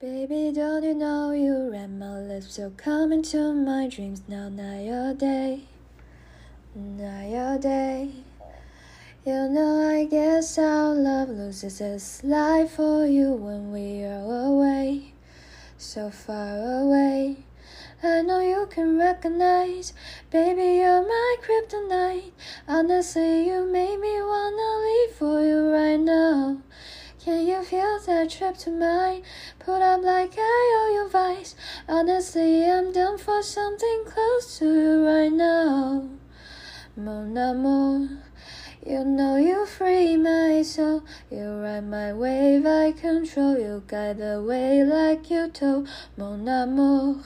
Baby, don't you know you read my lips? So come into my dreams now, not your day, not your day. You know, I guess our love loses its life for you when we are away, so far away. I know you can recognize, baby, you're my kryptonite. Honestly, you make me wanna leave for you right now. Can you feel that trip to mine? Put up like I owe you vice. Honestly, I'm done for something close to you right now. Mon amour, you know you free my soul. You ride my wave, I control. You guide the way like you told. Mon amour.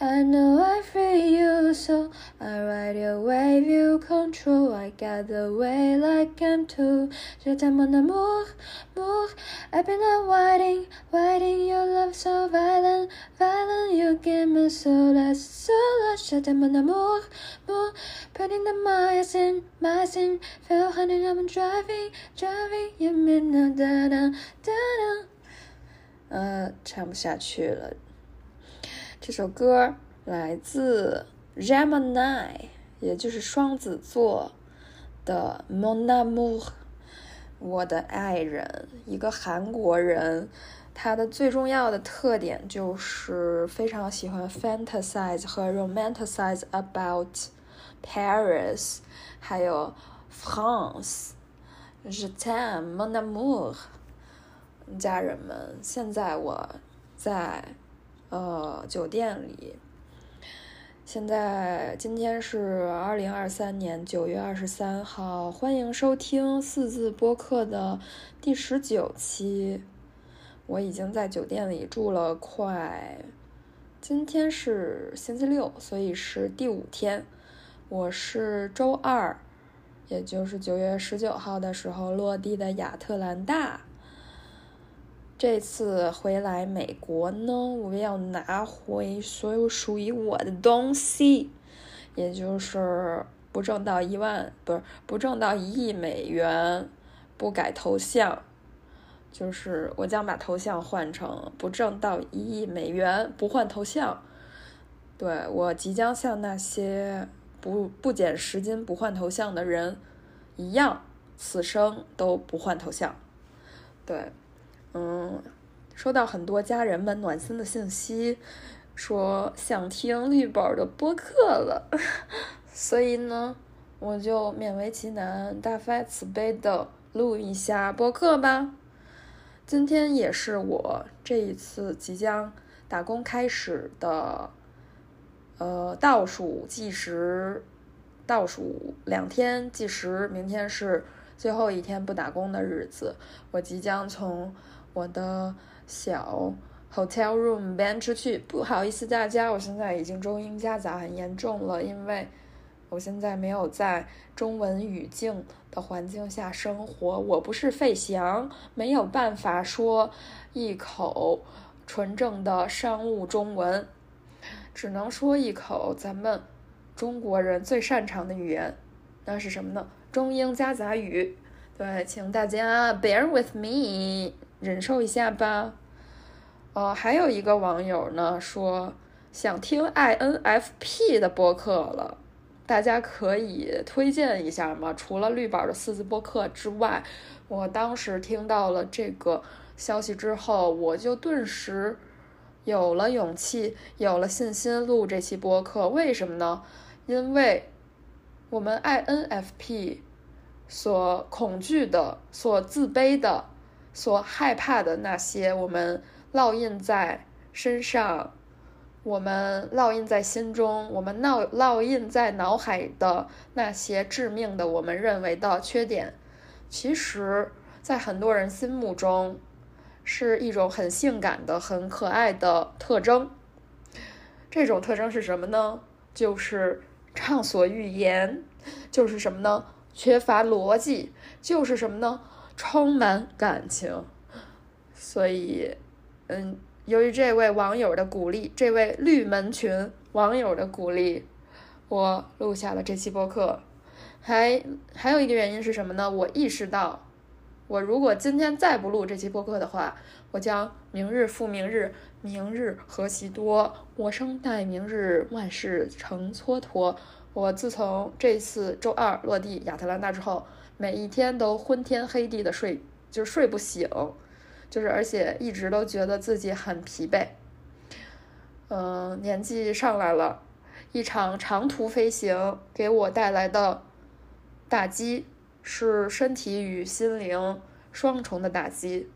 I know I free you, so I ride your wave, you control. I got the way like I'm told. Je t'aime mon amour, amour. I've been avoiding, waiting your love so violent, violent. You give me so less, so less. Je t'aime mon amour, amour. Putting the miles in, miles in. Feel honey, I'm driving, driving. You mean da da da da. 呃，唱不下去了。 这首歌来自 Gemini，也就是双子座的 Mon Amour，我的爱人，一个韩国人。他的最重要的特点就是非常喜欢 fantasize 和 romanticize about Paris，还有 France。Je t'aime, mon amour。家人们，现在我在。呃，酒店里。现在今天是二零二三年九月二十三号，欢迎收听四字播客的第十九期。我已经在酒店里住了快，今天是星期六，所以是第五天。我是周二，也就是九月十九号的时候落地的亚特兰大。这次回来美国呢，我要拿回所有属于我的东西，也就是不挣到一万，不是不挣到一亿美元，不改头像，就是我将把头像换成不挣到一亿美元不换头像。对我即将像那些不不减十斤不换头像的人一样，此生都不换头像。对。嗯，收到很多家人们暖心的信息，说想听绿宝的播客了，所以呢，我就勉为其难、大发慈悲的录一下播客吧。今天也是我这一次即将打工开始的，呃，倒数计时，倒数两天计时，明天是最后一天不打工的日子，我即将从。我的小 hotel room 搬出去，不好意思大家，我现在已经中英夹杂很严重了，因为我现在没有在中文语境的环境下生活，我不是费翔，没有办法说一口纯正的商务中文，只能说一口咱们中国人最擅长的语言，那是什么呢？中英夹杂语。对，请大家 bear with me。忍受一下吧，呃，还有一个网友呢说想听 INFP 的播客了，大家可以推荐一下吗？除了绿宝的四字播客之外，我当时听到了这个消息之后，我就顿时有了勇气，有了信心录这期播客。为什么呢？因为我们 INFP 所恐惧的、所自卑的。所害怕的那些，我们烙印在身上，我们烙印在心中，我们烙烙印在脑海的那些致命的，我们认为的缺点，其实，在很多人心目中，是一种很性感的、很可爱的特征。这种特征是什么呢？就是畅所欲言，就是什么呢？缺乏逻辑，就是什么呢？充满感情，所以，嗯，由于这位网友的鼓励，这位绿门群网友的鼓励，我录下了这期播客。还还有一个原因是什么呢？我意识到，我如果今天再不录这期播客的话，我将明日复明日，明日何其多，我生待明日，万事成蹉跎。我自从这次周二落地亚特兰大之后，每一天都昏天黑地的睡，就睡不醒，就是而且一直都觉得自己很疲惫。嗯，年纪上来了，一场长途飞行给我带来的打击。是身体与心灵双重的打击，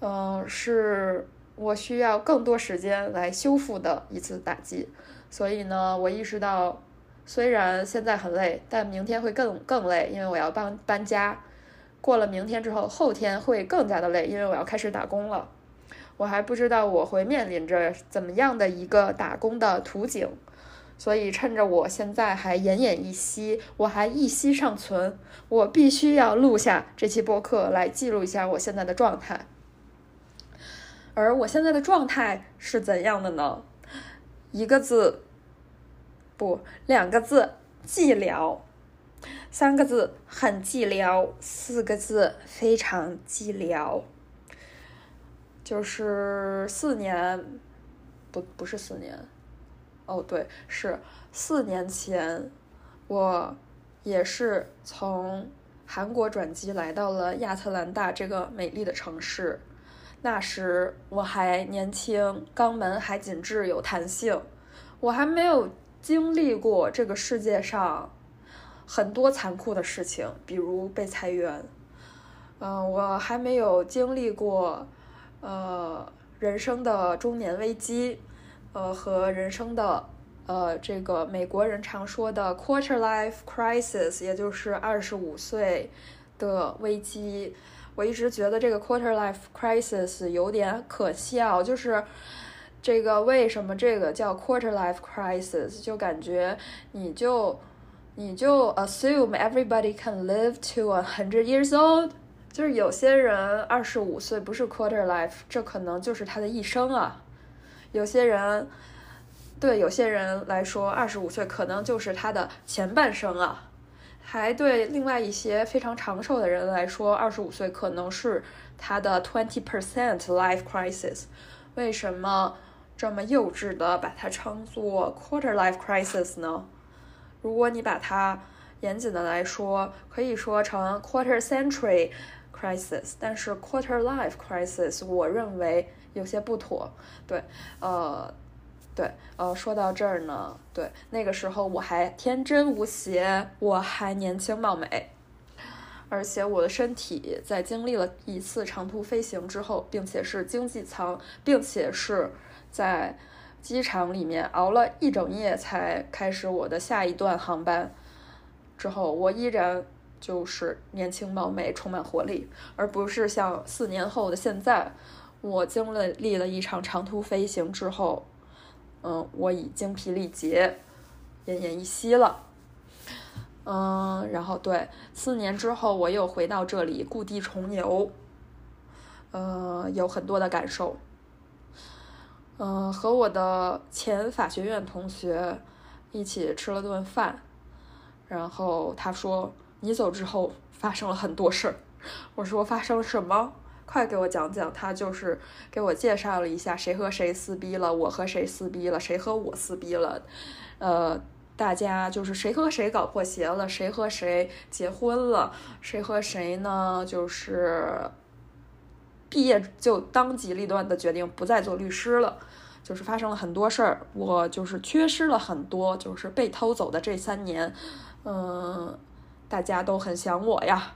嗯，是我需要更多时间来修复的一次打击。所以呢，我意识到，虽然现在很累，但明天会更更累，因为我要搬搬家。过了明天之后，后天会更加的累，因为我要开始打工了。我还不知道我会面临着怎么样的一个打工的图景。所以，趁着我现在还奄奄一息，我还一息尚存，我必须要录下这期播客来记录一下我现在的状态。而我现在的状态是怎样的呢？一个字，不，两个字，寂寥；三个字，很寂寥；四个字，非常寂寥。就是四年，不，不是四年。哦，对，是四年前，我也是从韩国转机来到了亚特兰大这个美丽的城市。那时我还年轻，肛门还紧致有弹性，我还没有经历过这个世界上很多残酷的事情，比如被裁员。嗯，我还没有经历过呃人生的中年危机。呃，和人生的，呃，这个美国人常说的 quarter life crisis，也就是二十五岁的危机。我一直觉得这个 quarter life crisis 有点可笑，就是这个为什么这个叫 quarter life crisis？就感觉你就你就 assume everybody can live to a hundred years old，就是有些人二十五岁不是 quarter life，这可能就是他的一生啊。有些人，对有些人来说，二十五岁可能就是他的前半生啊；还对另外一些非常长寿的人来说，二十五岁可能是他的 twenty percent life crisis。为什么这么幼稚的把它称作 quarter life crisis 呢？如果你把它严谨的来说，可以说成 quarter century crisis，但是 quarter life crisis，我认为。有些不妥，对，呃，对，呃，说到这儿呢，对，那个时候我还天真无邪，我还年轻貌美，而且我的身体在经历了一次长途飞行之后，并且是经济舱，并且是在机场里面熬了一整夜才开始我的下一段航班之后，我依然就是年轻貌美，充满活力，而不是像四年后的现在。我经历了一场长途飞行之后，嗯，我已精疲力竭，奄奄一息了。嗯，然后对，四年之后我又回到这里故地重游，呃，有很多的感受。嗯，和我的前法学院同学一起吃了顿饭，然后他说：“你走之后发生了很多事儿。”我说：“发生了什么？”快给我讲讲，他就是给我介绍了一下谁和谁撕逼了，我和谁撕逼了，谁和我撕逼了，呃，大家就是谁和谁搞破鞋了，谁和谁结婚了，谁和谁呢？就是毕业就当机立断的决定不再做律师了，就是发生了很多事儿，我就是缺失了很多，就是被偷走的这三年，嗯，大家都很想我呀。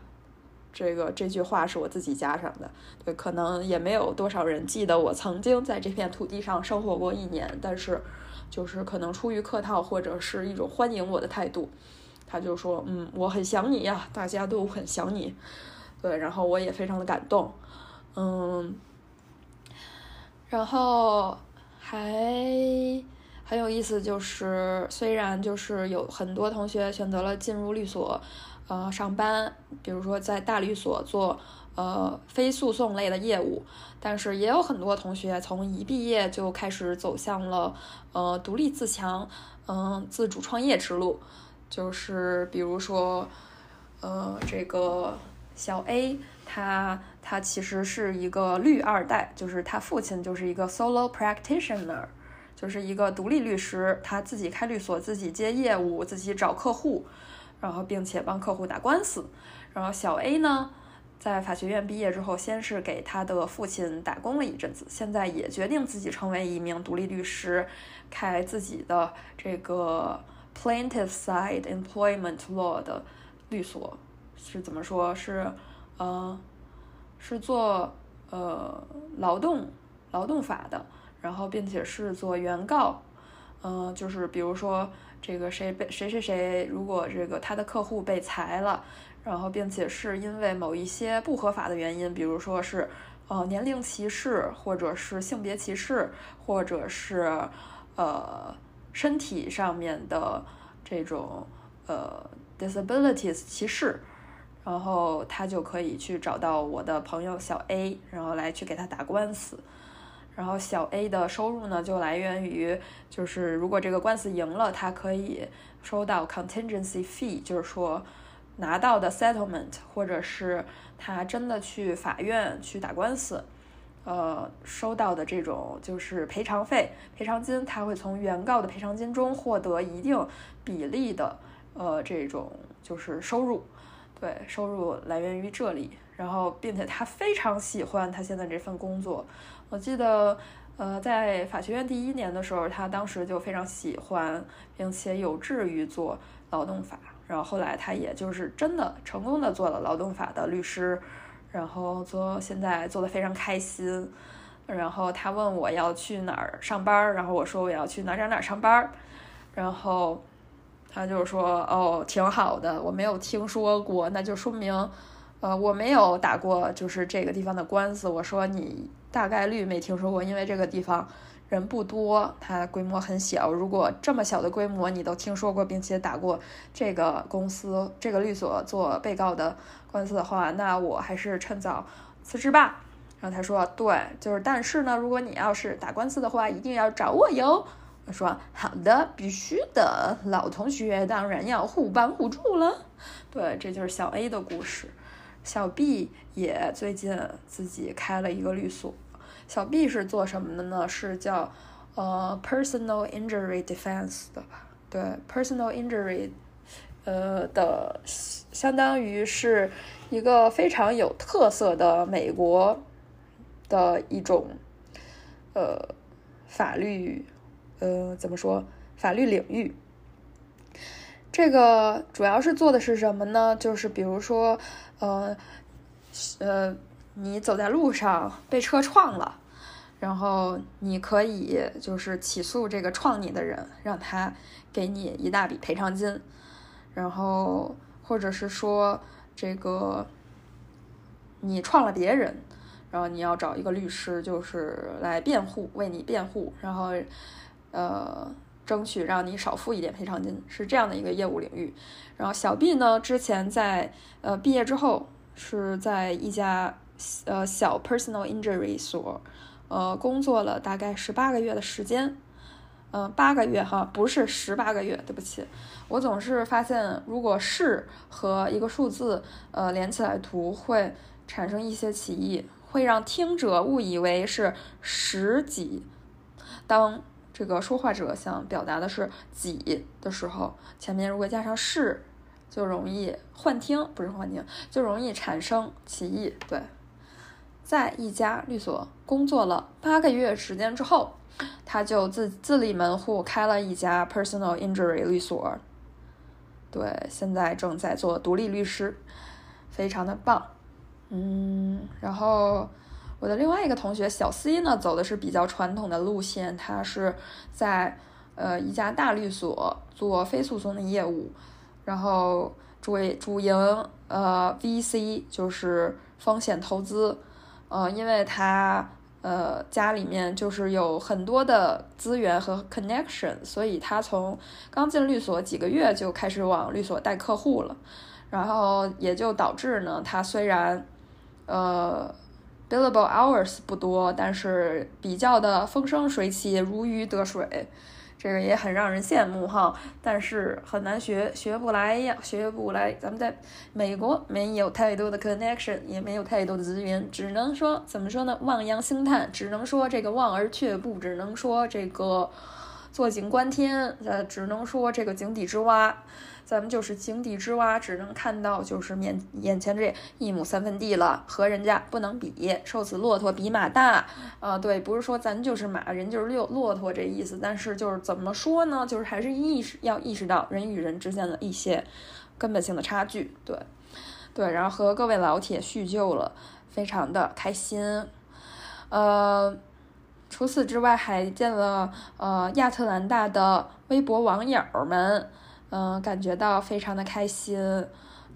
这个这句话是我自己加上的，对，可能也没有多少人记得我曾经在这片土地上生活过一年，但是就是可能出于客套或者是一种欢迎我的态度，他就说，嗯，我很想你呀，大家都很想你，对，然后我也非常的感动，嗯，然后还很有意思，就是虽然就是有很多同学选择了进入律所。呃，上班，比如说在大律所做呃非诉讼类的业务，但是也有很多同学从一毕业就开始走向了呃独立自强，嗯，自主创业之路，就是比如说呃这个小 A 他他其实是一个律二代，就是他父亲就是一个 solo practitioner，就是一个独立律师，他自己开律所，自己接业务，自己找客户，然后并且帮客户打官司。然后小 A 呢，在法学院毕业之后，先是给他的父亲打工了一阵子，现在也决定自己成为一名独立律师，开自己的这个 plaintiff side employment law 的律所。是怎么说？是，呃，是做呃劳动劳动法的，然后并且是做原告，嗯，就是比如说这个谁被谁谁谁，如果这个他的客户被裁了，然后并且是因为某一些不合法的原因，比如说是呃年龄歧视，或者是性别歧视，或者是呃身体上面的这种呃 disabilities 歧视。然后他就可以去找到我的朋友小 A，然后来去给他打官司。然后小 A 的收入呢，就来源于就是如果这个官司赢了，他可以收到 contingency fee，就是说拿到的 settlement，或者是他真的去法院去打官司，呃，收到的这种就是赔偿费、赔偿金，他会从原告的赔偿金中获得一定比例的呃这种就是收入。对，收入来源于这里，然后并且他非常喜欢他现在这份工作。我记得，呃，在法学院第一年的时候，他当时就非常喜欢，并且有志于做劳动法。然后后来他也就是真的成功的做了劳动法的律师，然后做现在做的非常开心。然后他问我要去哪儿上班，然后我说我要去哪儿哪儿哪儿上班，然后。他就是说，哦，挺好的，我没有听说过，那就说明，呃，我没有打过就是这个地方的官司。我说你大概率没听说过，因为这个地方人不多，它规模很小。如果这么小的规模你都听说过，并且打过这个公司、这个律所做被告的官司的话，那我还是趁早辞职吧。然后他说，对，就是，但是呢，如果你要是打官司的话，一定要找我哟。他说：“好的，必须的，老同学当然要互帮互助了。”对，这就是小 A 的故事。小 B 也最近自己开了一个律所。小 B 是做什么的呢？是叫呃 personal injury defense 的吧？对，personal injury，呃的，相当于是一个非常有特色的美国的一种呃法律。呃，怎么说？法律领域，这个主要是做的是什么呢？就是比如说，呃，呃，你走在路上被车撞了，然后你可以就是起诉这个撞你的人，让他给你一大笔赔偿金，然后或者是说这个你撞了别人，然后你要找一个律师，就是来辩护，为你辩护，然后。呃，争取让你少付一点赔偿金，是这样的一个业务领域。然后小 B 呢，之前在呃毕业之后是在一家呃小 personal injury 所呃工作了大概十八个月的时间，嗯，八个月哈，不是十八个月，对不起，我总是发现如果是和一个数字呃连起来读会产生一些歧义，会让听者误以为是十几，当。这个说话者想表达的是几的时候，前面如果加上是，就容易幻听，不是幻听，就容易产生歧义。对，在一家律所工作了八个月时间之后，他就自自立门户开了一家 personal injury 律所。对，现在正在做独立律师，非常的棒。嗯，然后。我的另外一个同学小 C 呢，走的是比较传统的路线，他是在呃一家大律所做非诉讼的业务，然后主主营呃 VC 就是风险投资，呃，因为他呃家里面就是有很多的资源和 connection，所以他从刚进律所几个月就开始往律所带客户了，然后也就导致呢，他虽然呃。Billable hours 不多，但是比较的风生水起，如鱼得水，这个也很让人羡慕哈，但是很难学，学不来呀，学不来。咱们在美国没有太多的 connection，也没有太多的资源，只能说怎么说呢？望洋兴叹，只能说这个望而却步，只能说这个坐井观天，呃，只能说这个井底之蛙。咱们就是井底之蛙，只能看到就是面眼前这一亩三分地了，和人家不能比。瘦死骆驼比马大，啊，对，不是说咱就是马，人就是骆骆驼这意思。但是就是怎么说呢？就是还是意识要意识到人与人之间的一些根本性的差距。对，对，然后和各位老铁叙旧了，非常的开心。呃，除此之外还见了呃亚特兰大的微博网友们。嗯，感觉到非常的开心。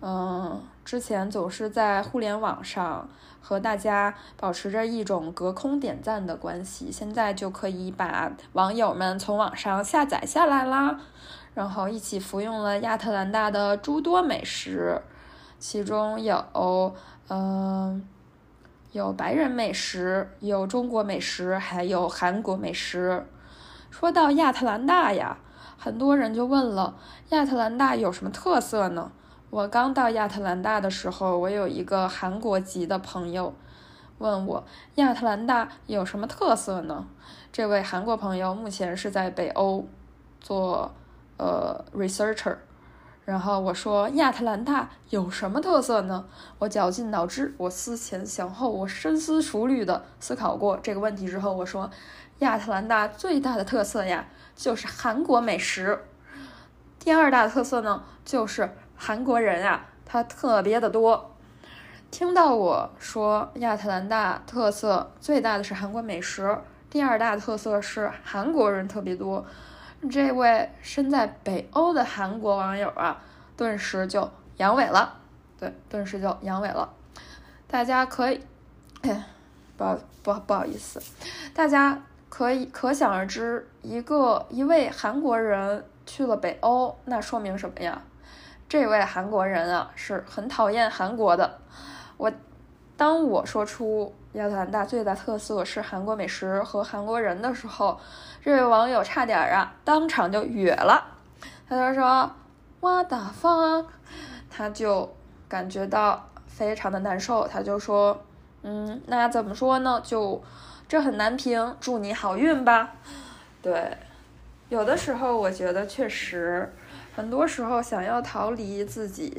嗯，之前总是在互联网上和大家保持着一种隔空点赞的关系，现在就可以把网友们从网上下载下来啦，然后一起服用了亚特兰大的诸多美食，其中有嗯有白人美食，有中国美食，还有韩国美食。说到亚特兰大呀。很多人就问了，亚特兰大有什么特色呢？我刚到亚特兰大的时候，我有一个韩国籍的朋友问我，亚特兰大有什么特色呢？这位韩国朋友目前是在北欧做呃 researcher，然后我说亚特兰大有什么特色呢？我绞尽脑汁，我思前想后，我深思熟虑的思考过这个问题之后，我说亚特兰大最大的特色呀。就是韩国美食，第二大特色呢，就是韩国人呀，他特别的多。听到我说亚特兰大特色最大的是韩国美食，第二大特色是韩国人特别多，这位身在北欧的韩国网友啊，顿时就阳痿了。对，顿时就阳痿了。大家可以，不不不好意思，大家。可以可想而知，一个一位韩国人去了北欧，那说明什么呀？这位韩国人啊是很讨厌韩国的。我当我说出亚特兰大最大特色是韩国美食和韩国人的时候，这位网友差点啊当场就哕了。他就说：“What the fuck？” 他就感觉到非常的难受。他就说：“嗯，那怎么说呢？就。”这很难评，祝你好运吧。对，有的时候我觉得确实，很多时候想要逃离自己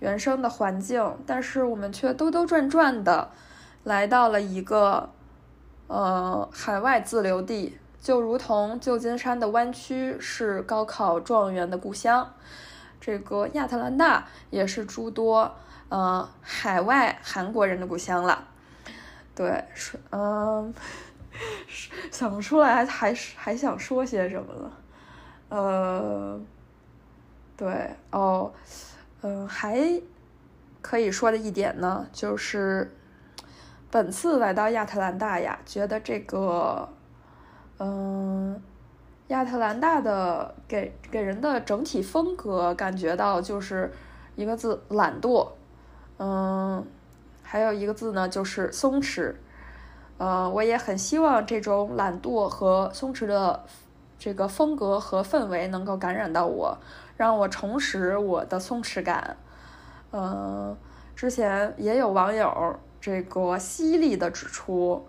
原生的环境，但是我们却兜兜转转的来到了一个呃海外自留地，就如同旧金山的湾区是高考状元的故乡，这个亚特兰大也是诸多呃海外韩国人的故乡了。对，是嗯，想不出来，还是还想说些什么了？呃，对，哦，嗯，还可以说的一点呢，就是本次来到亚特兰大呀，觉得这个，嗯，亚特兰大的给给人的整体风格感觉到就是一个字，懒惰，嗯。还有一个字呢，就是松弛。呃，我也很希望这种懒惰和松弛的这个风格和氛围能够感染到我，让我重拾我的松弛感。嗯，之前也有网友这个犀利的指出，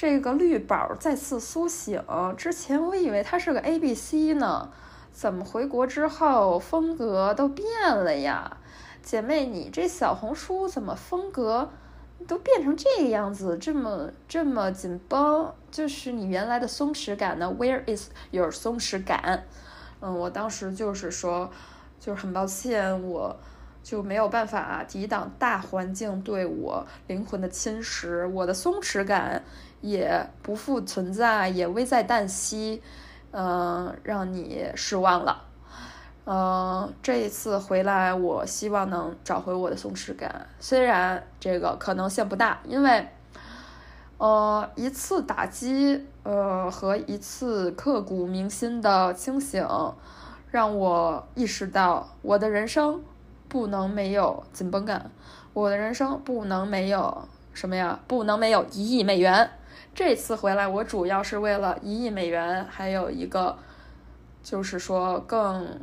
这个绿宝再次苏醒。之前我以为它是个 A B C 呢，怎么回国之后风格都变了呀？姐妹，你这小红书怎么风格都变成这个样子？这么这么紧绷，就是你原来的松弛感呢？Where is your 松弛感？嗯，我当时就是说，就是很抱歉，我就没有办法抵挡大环境对我灵魂的侵蚀，我的松弛感也不复存在，也危在旦夕。嗯，让你失望了。嗯，这一次回来，我希望能找回我的松弛感。虽然这个可能性不大，因为，呃，一次打击，呃，和一次刻骨铭心的清醒，让我意识到我的人生不能没有紧绷感，我的人生不能没有什么呀？不能没有一亿美元。这次回来，我主要是为了一亿美元，还有一个。就是说更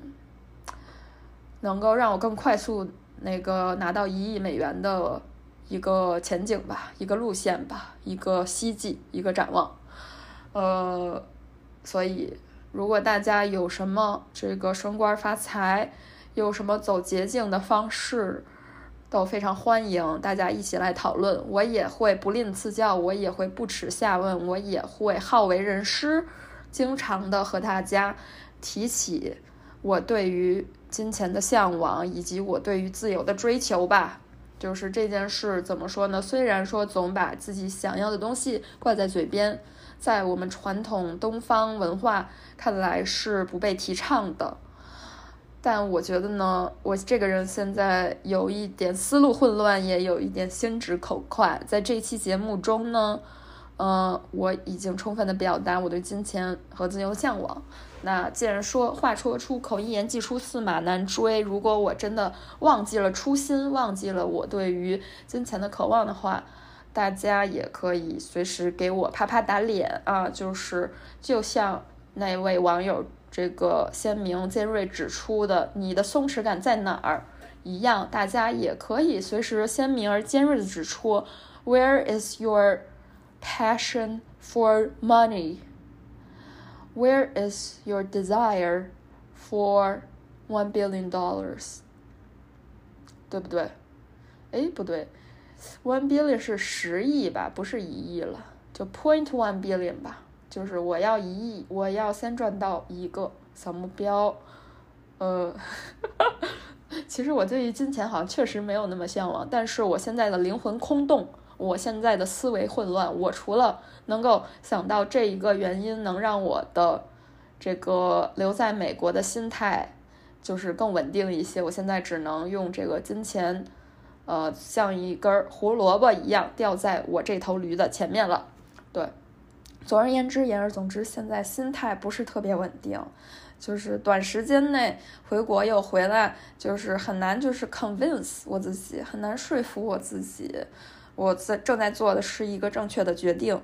能够让我更快速那个拿到一亿美元的一个前景吧，一个路线吧，一个希冀，一个展望。呃，所以如果大家有什么这个升官发财，有什么走捷径的方式，都非常欢迎大家一起来讨论。我也会不吝赐教，我也会不耻下问，我也会好为人师，经常的和大家提起我对于金钱的向往，以及我对于自由的追求吧。就是这件事怎么说呢？虽然说总把自己想要的东西挂在嘴边，在我们传统东方文化看来是不被提倡的，但我觉得呢，我这个人现在有一点思路混乱，也有一点心直口快。在这期节目中呢，呃，我已经充分的表达我对金钱和自由向往。那既然说话说出口，一言既出驷马难追。如果我真的忘记了初心，忘记了我对于金钱的渴望的话，大家也可以随时给我啪啪打脸啊！就是就像那位网友这个鲜明尖锐指出的，你的松弛感在哪儿一样，大家也可以随时鲜明而尖锐的指出，Where is your passion for money？Where is your desire for one billion dollars？对不对？哎，不对，one billion 是十亿吧，不是一亿了，就 point one billion 吧，就是我要一亿，我要先赚到一个小目标。呃，其实我对于金钱好像确实没有那么向往，但是我现在的灵魂空洞，我现在的思维混乱，我除了能够想到这一个原因能让我的这个留在美国的心态就是更稳定一些。我现在只能用这个金钱，呃，像一根胡萝卜一样掉在我这头驴的前面了。对，总而言之，言而总之，现在心态不是特别稳定，就是短时间内回国又回来，就是很难，就是 convince 我自己，很难说服我自己，我在正在做的是一个正确的决定。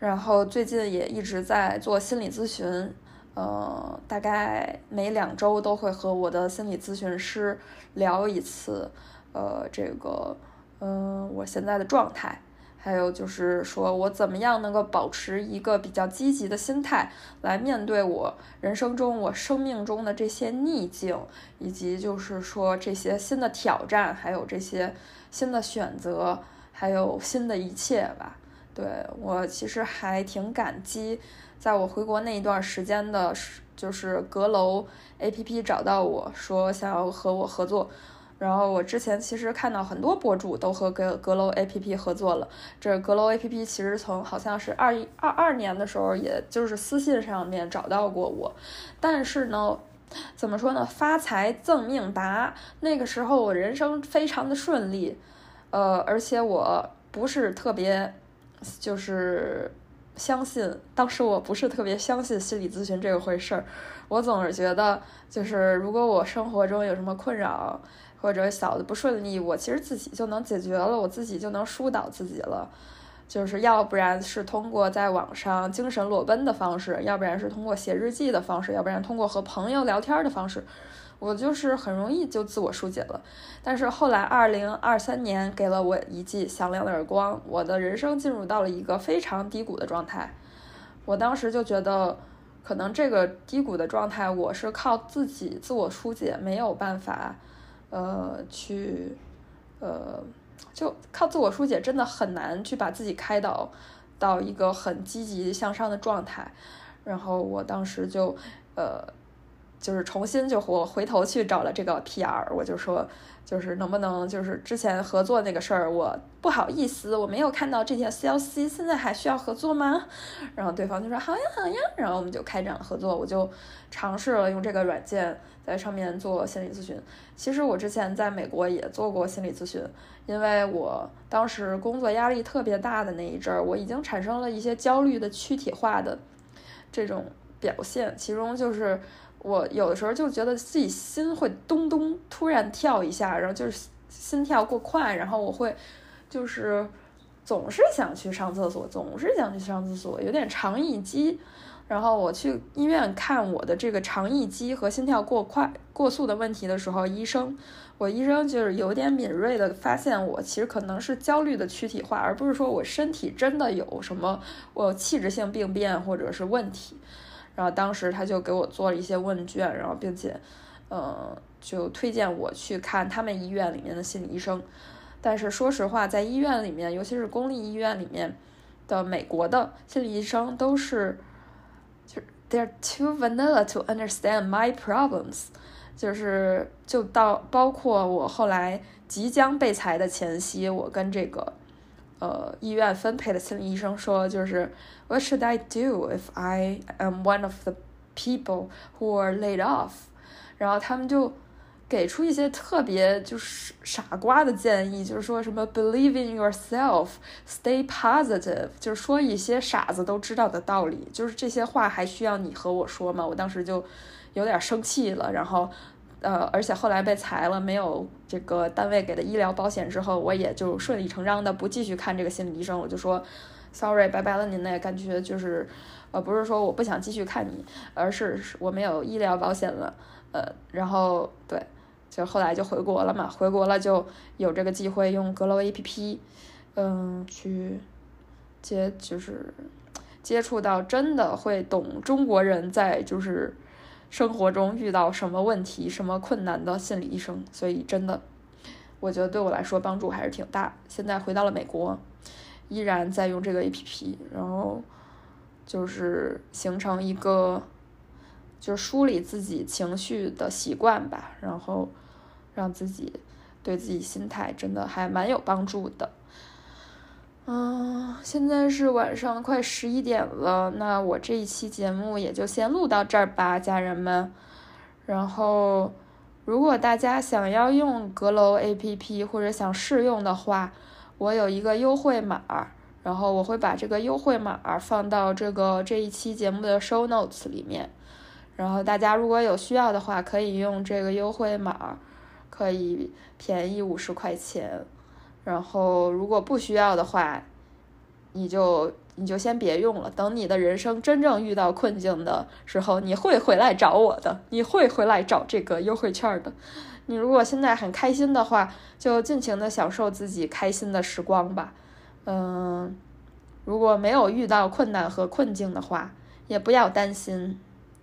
然后最近也一直在做心理咨询，呃，大概每两周都会和我的心理咨询师聊一次，呃，这个，嗯，我现在的状态，还有就是说我怎么样能够保持一个比较积极的心态来面对我人生中、我生命中的这些逆境，以及就是说这些新的挑战，还有这些新的选择，还有新的一切吧。对我其实还挺感激，在我回国那一段时间的，就是阁楼 A P P 找到我说想要和我合作，然后我之前其实看到很多博主都和阁阁楼 A P P 合作了，这阁楼 A P P 其实从好像是二一二二年的时候，也就是私信上面找到过我，但是呢，怎么说呢，发财赠命达，那个时候我人生非常的顺利，呃，而且我不是特别。就是相信，当时我不是特别相信心理咨询这个回事儿，我总是觉得，就是如果我生活中有什么困扰或者小的不顺利，我其实自己就能解决了，我自己就能疏导自己了，就是要不然是通过在网上精神裸奔的方式，要不然是通过写日记的方式，要不然通过和朋友聊天的方式。我就是很容易就自我疏解了，但是后来二零二三年给了我一记响亮的耳光，我的人生进入到了一个非常低谷的状态。我当时就觉得，可能这个低谷的状态，我是靠自己自我疏解没有办法，呃，去，呃，就靠自我疏解真的很难去把自己开导到一个很积极向上的状态。然后我当时就，呃。就是重新就我回头去找了这个 PR，我就说，就是能不能就是之前合作那个事儿，我不好意思，我没有看到这条消息，现在还需要合作吗？然后对方就说好呀好呀，然后我们就开展了合作，我就尝试了用这个软件在上面做心理咨询。其实我之前在美国也做过心理咨询，因为我当时工作压力特别大的那一阵儿，我已经产生了一些焦虑的躯体化的这种表现，其中就是。我有的时候就觉得自己心会咚咚突然跳一下，然后就是心跳过快，然后我会就是总是想去上厕所，总是想去上厕所，有点肠易激，然后我去医院看我的这个肠易激和心跳过快、过速的问题的时候，医生，我医生就是有点敏锐的发现我其实可能是焦虑的躯体化，而不是说我身体真的有什么我有器质性病变或者是问题。然后当时他就给我做了一些问卷，然后并且，呃，就推荐我去看他们医院里面的心理医生。但是说实话，在医院里面，尤其是公立医院里面的美国的心理医生都是。就是 They're too vanilla to understand my problems，就是就到包括我后来即将被裁的前夕，我跟这个呃医院分配的心理医生说，就是 What should I do if I am one of the people who are laid off？然后他们就。给出一些特别就是傻瓜的建议，就是说什么 believe in yourself，stay positive，就是说一些傻子都知道的道理，就是这些话还需要你和我说吗？我当时就有点生气了，然后呃，而且后来被裁了，没有这个单位给的医疗保险之后，我也就顺理成章的不继续看这个心理医生，我就说 sorry，拜拜了您嘞，感觉就是呃，不是说我不想继续看你，而是我没有医疗保险了，呃，然后对。就后来就回国了嘛，回国了就有这个机会用阁楼 A P P，嗯，去接就是接触到真的会懂中国人在就是生活中遇到什么问题、什么困难的心理医生，所以真的我觉得对我来说帮助还是挺大。现在回到了美国，依然在用这个 A P P，然后就是形成一个就是梳理自己情绪的习惯吧，然后。让自己对自己心态真的还蛮有帮助的。嗯，现在是晚上快十一点了，那我这一期节目也就先录到这儿吧，家人们。然后，如果大家想要用阁楼 APP 或者想试用的话，我有一个优惠码，然后我会把这个优惠码放到这个这一期节目的 show notes 里面。然后大家如果有需要的话，可以用这个优惠码。可以便宜五十块钱，然后如果不需要的话，你就你就先别用了。等你的人生真正遇到困境的时候，你会回来找我的，你会回来找这个优惠券的。你如果现在很开心的话，就尽情的享受自己开心的时光吧。嗯，如果没有遇到困难和困境的话，也不要担心。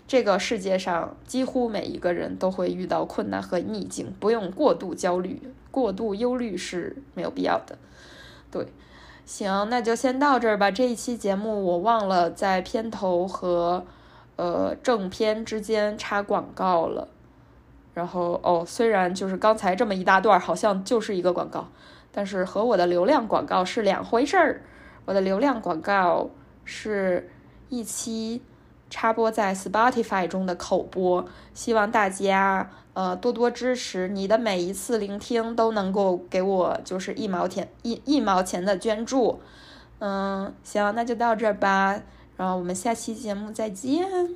这个世界上几乎每一个人都会遇到困难和逆境，不用过度焦虑、过度忧虑是没有必要的。对，行，那就先到这儿吧。这一期节目我忘了在片头和呃正片之间插广告了。然后哦，虽然就是刚才这么一大段好像就是一个广告，但是和我的流量广告是两回事儿。我的流量广告是一期。插播在 Spotify 中的口播，希望大家呃多多支持，你的每一次聆听都能够给我就是一毛钱一一毛钱的捐助，嗯，行，那就到这儿吧，然后我们下期节目再见。